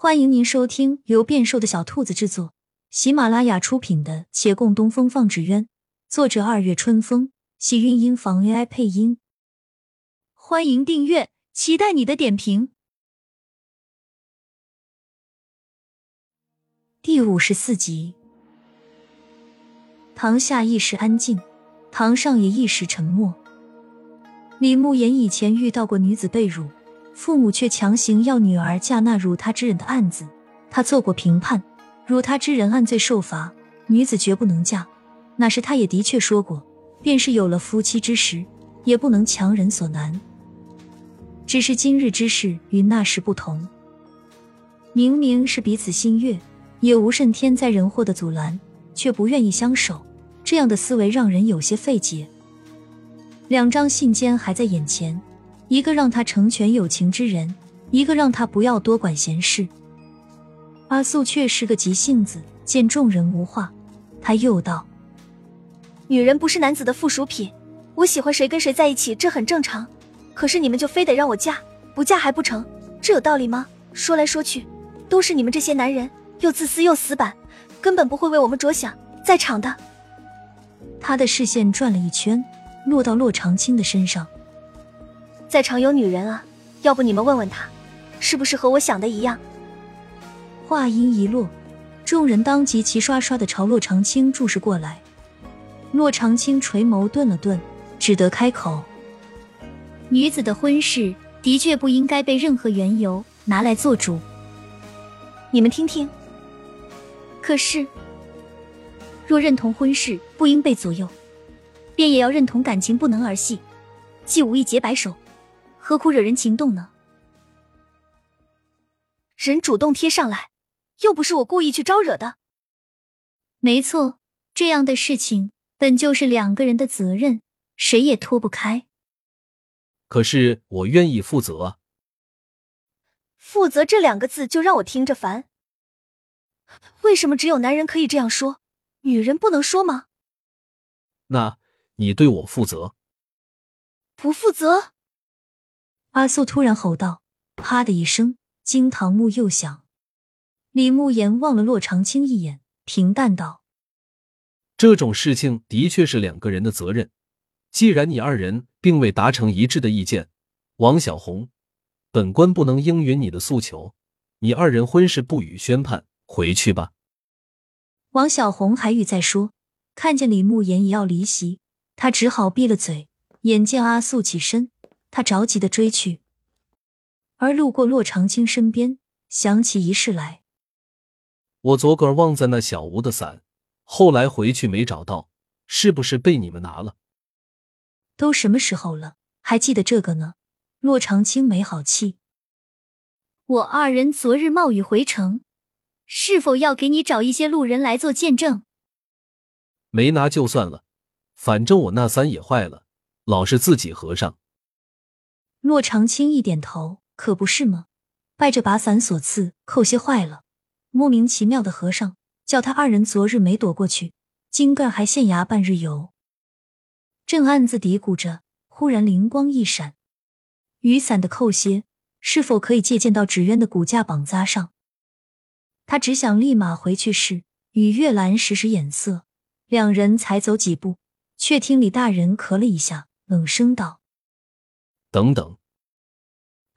欢迎您收听由变瘦的小兔子制作、喜马拉雅出品的《且共东风放纸鸢》，作者二月春风，喜韵音房 AI 配音。欢迎订阅，期待你的点评。第五十四集，堂下一时安静，堂上也一时沉默。李慕言以前遇到过女子被辱。父母却强行要女儿嫁那辱他之人的案子，他做过评判，辱他之人按罪受罚，女子绝不能嫁。那时他也的确说过，便是有了夫妻之实，也不能强人所难。只是今日之事与那时不同，明明是彼此心悦，也无甚天灾人祸的阻拦，却不愿意相守，这样的思维让人有些费解。两张信笺还在眼前。一个让他成全有情之人，一个让他不要多管闲事。阿素却是个急性子，见众人无话，他又道：“女人不是男子的附属品，我喜欢谁跟谁在一起，这很正常。可是你们就非得让我嫁，不嫁还不成？这有道理吗？说来说去，都是你们这些男人又自私又死板，根本不会为我们着想。在场的，他的视线转了一圈，落到洛长青的身上。”在场有女人啊，要不你们问问他，是不是和我想的一样？话音一落，众人当即齐刷刷的朝洛长青注视过来。洛长青垂眸顿了顿，只得开口：“女子的婚事的确不应该被任何缘由拿来做主。你们听听。可是，若认同婚事不应被左右，便也要认同感情不能儿戏，既无意结白首。”何苦惹人情动呢？人主动贴上来，又不是我故意去招惹的。没错，这样的事情本就是两个人的责任，谁也脱不开。可是我愿意负责。负责这两个字就让我听着烦。为什么只有男人可以这样说，女人不能说吗？那你对我负责？不负责？阿素突然吼道：“啪的一声，惊堂木又响。”李慕言望了洛长青一眼，平淡道：“这种事情的确是两个人的责任。既然你二人并未达成一致的意见，王小红，本官不能应允你的诉求。你二人婚事不予宣判，回去吧。”王小红还欲再说，看见李慕言也要离席，他只好闭了嘴。眼见阿素起身。他着急的追去，而路过洛长青身边，想起一事来。我昨个儿忘在那小屋的伞，后来回去没找到，是不是被你们拿了？都什么时候了，还记得这个呢？洛长青没好气。我二人昨日冒雨回城，是否要给你找一些路人来做见证？没拿就算了，反正我那伞也坏了，老是自己合上。洛长青一点头，可不是吗？拜这把伞所赐，扣些坏了，莫名其妙的和尚叫他二人昨日没躲过去，今个还县衙半日游。正暗自嘀咕着，忽然灵光一闪，雨伞的扣些是否可以借鉴到纸鸢的骨架绑扎上？他只想立马回去时，与月兰使使眼色，两人才走几步，却听李大人咳了一下，冷声道。等等，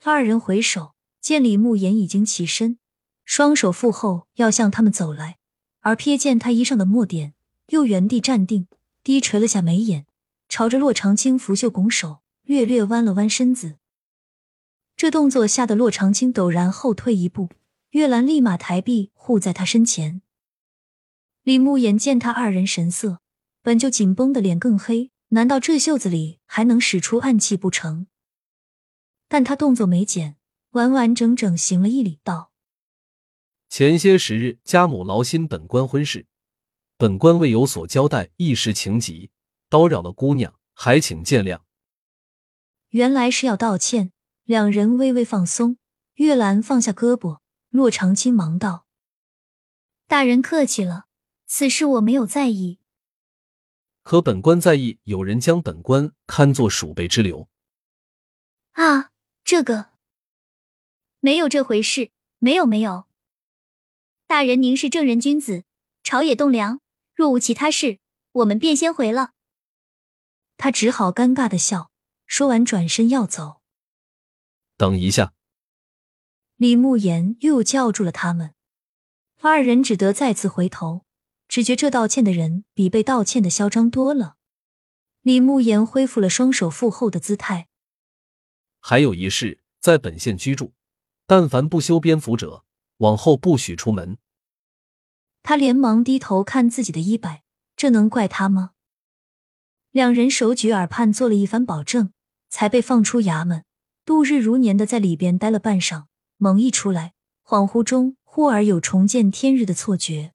二人回首，见李慕言已经起身，双手负后要向他们走来，而瞥见他衣上的墨点，又原地站定，低垂了下眉眼，朝着洛长青拂袖拱手，略略弯了弯身子。这动作吓得洛长青陡然后退一步，月兰立马抬臂护在他身前。李慕言见他二人神色，本就紧绷的脸更黑，难道这袖子里还能使出暗器不成？但他动作没减，完完整整行了一礼，道：“前些时日家母劳心本官婚事，本官未有所交代，一时情急，叨扰了姑娘，还请见谅。”原来是要道歉。两人微微放松，月兰放下胳膊，洛长青忙道：“大人客气了，此事我没有在意。可本官在意，有人将本官看作鼠辈之流。”啊。这个没有这回事，没有没有，大人您是正人君子，朝野栋梁，若无其他事，我们便先回了。他只好尴尬的笑，说完转身要走。等一下，李慕言又叫住了他们，二人只得再次回头，只觉这道歉的人比被道歉的嚣张多了。李慕言恢复了双手负后的姿态。还有一事，在本县居住，但凡不修边幅者，往后不许出门。他连忙低头看自己的衣摆，这能怪他吗？两人手举耳畔做了一番保证，才被放出衙门，度日如年的在里边待了半晌。猛一出来，恍惚中忽而有重见天日的错觉。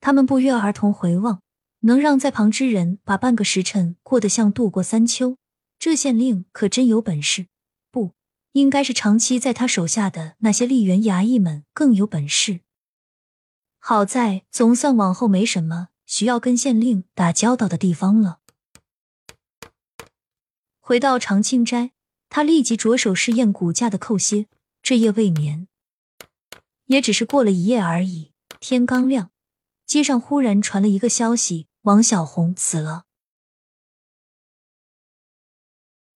他们不约而同回望。能让在旁之人把半个时辰过得像度过三秋，这县令可真有本事。不应该是长期在他手下的那些吏员衙役们更有本事。好在总算往后没什么需要跟县令打交道的地方了。回到长青斋，他立即着手试验骨架的扣歇。这夜未眠，也只是过了一夜而已。天刚亮，街上忽然传了一个消息。王小红死了。